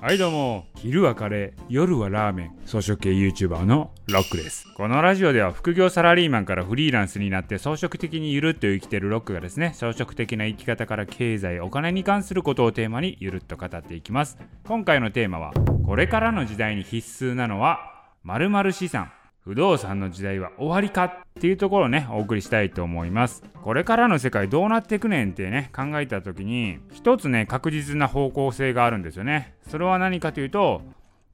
はいどうも。昼はカレー夜はラーメン。草食系 YouTuber のロックです。このラジオでは副業サラリーマンからフリーランスになって装飾的にゆるっと生きてるロックがですね装飾的な生き方から経済お金に関することをテーマにゆるっと語っていきます。今回のテーマはこれからの時代に必須なのは〇〇資産。不動産の時代は終わりかっていうところをねお送りしたいと思います。これからの世界どうなっていくねんってね考えた時に一つね確実な方向性があるんですよね。それは何かというと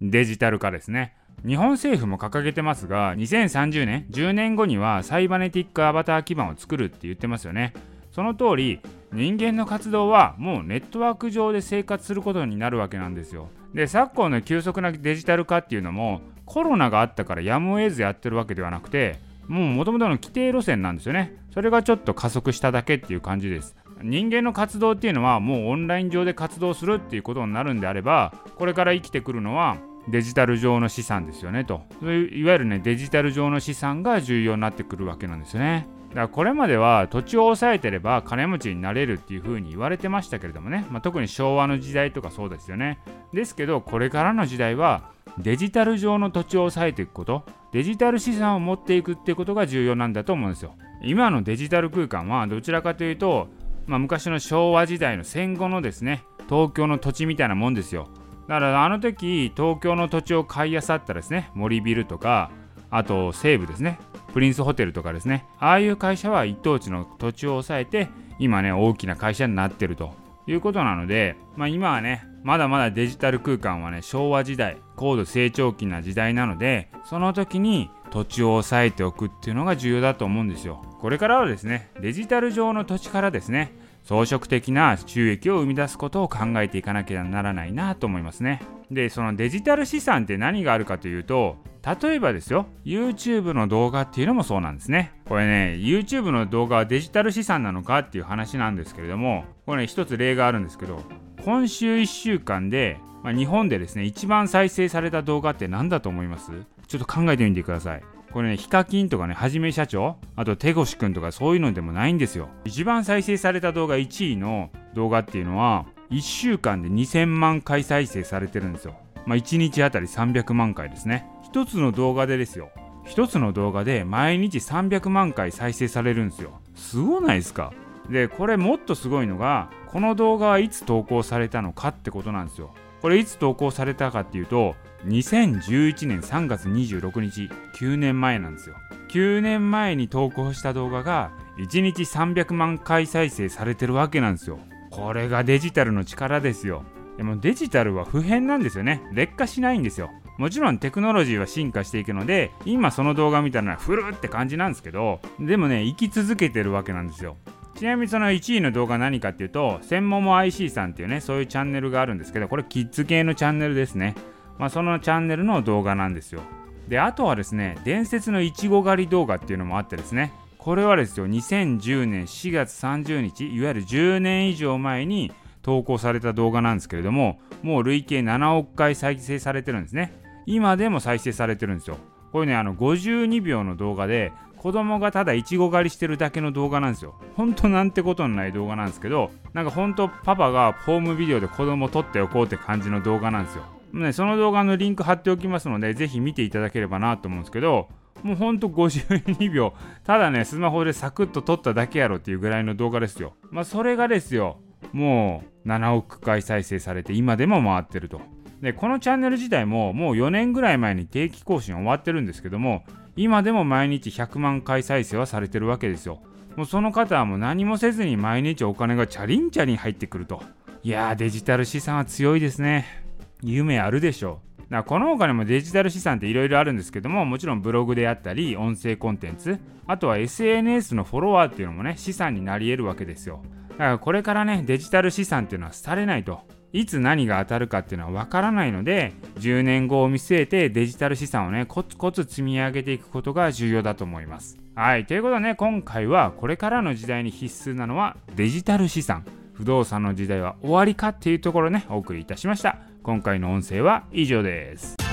デジタル化ですね。日本政府も掲げてますが2030年10年後にはサイバネティックアバター基盤を作るって言ってますよね。その通り人間の活動はもうネットワーク上で生活することになるわけなんですよ。で昨今の急速なデジタル化っていうのもコロナがあったからやむを得ずやってるわけではなくてもう元々の規定路線なんですよね。それがちょっと加速しただけっていう感じです。人間の活動っていうのはもうオンライン上で活動するっていうことになるんであればこれから生きてくるのはデジタル上の資産ですよねと。いわゆるねデジタル上の資産が重要になってくるわけなんですよね。だからこれまでは土地を抑えてれば金持ちになれるっていう風に言われてましたけれどもね、まあ、特に昭和の時代とかそうですよね。ですけどこれからの時代はデジタル上の土地を抑えていくこと。デジタル資産を持っていくってことが重要なんだと思うんですよ。今のデジタル空間はどちらかというと、まあ、昔の昭和時代の戦後のですね東京の土地みたいなもんですよ。だからあの時東京の土地を買いあさったらですね森ビルとかあと西部ですね。プリンスホテルとかですね。ああいう会社は一等地の土地を抑えて今ね大きな会社になってるということなので、まあ、今はねまだまだデジタル空間はね昭和時代高度成長期な時代なのでその時に土地を押さえておくっていうのが重要だと思うんですよ。これからはですねデジタル上の土地からですね装飾的な収益を生み出すことを考えていかなきゃならないなと思いますね。でそのデジタル資産って何があるかというと例えばですよ YouTube の動画っていうのもそうなんですねこれね YouTube の動画はデジタル資産なのかっていう話なんですけれどもこれね一つ例があるんですけど今週1週間で、まあ、日本でですね一番再生された動画って何だと思います？ちょっと考えてみてくださいこれね、ヒカキンとかね、はじめ社長、あと手越くんとかそういうのでもないんですよ。一番再生された動画1位の動画っていうのは、1週間で2000万回再生されてるんですよ。まあ、1日あたり300万回ですね。1つの動画でですよ。1つの動画で毎日300万回再生されるんですよ。すごないですかで、これもっとすごいのが、この動画はいつ投稿されたのかってことなんですよ。これいつ投稿されたかっていうと、2011年3月26日、9年前なんですよ。9年前に投稿した動画が1日300万回再生されてるわけなんですよ。これがデジタルの力ですよ。でもデジタルは不変なんですよね。劣化しないんですよ。もちろんテクノロジーは進化していくので、今その動画見たらフルって感じなんですけど、でもね、生き続けてるわけなんですよ。ちなみにその1位の動画何かっていうと、専門も IC さんっていうね、そういうチャンネルがあるんですけど、これキッズ系のチャンネルですね。まあ、そのチャンネルの動画なんですよ。で、あとはですね、伝説のいちご狩り動画っていうのもあってですね、これはですよ、2010年4月30日、いわゆる10年以上前に投稿された動画なんですけれども、もう累計7億回再生されてるんですね。今でも再生されてるんですよ。これね、あの52秒の動画で、子供がただイチゴ狩りしてるだけの動画なんですよ。ほんとなんてことのない動画なんですけど、なんかほんとパパがホームビデオで子供撮っておこうって感じの動画なんですよ。ね、その動画のリンク貼っておきますので、ぜひ見ていただければなと思うんですけど、もうほんと52秒、ただね、スマホでサクッと撮っただけやろっていうぐらいの動画ですよ。まあ、それがですよ、もう7億回再生されて、今でも回ってると。で、このチャンネル自体ももう4年ぐらい前に定期更新終わってるんですけども、今でも毎日100万回再生はされてるわけですよ。もうその方はもう何もせずに毎日お金がチャリンチャリン入ってくると。いやー、デジタル資産は強いですね。夢あるでしょう。だからこの他にもデジタル資産っていろいろあるんですけどももちろんブログであったり音声コンテンツあとは SNS のフォロワーっていうのもね資産になり得るわけですよだからこれからねデジタル資産っていうのは廃れないと。いつ何が当たるかっていうのは分からないので10年後を見据えてデジタル資産をねコツコツ積み上げていくことが重要だと思います。はいということでね今回はこれからの時代に必須なのはデジタル資産。不動産の時代は終わりかっていうところねお送りいたしました。今回の音声は以上です。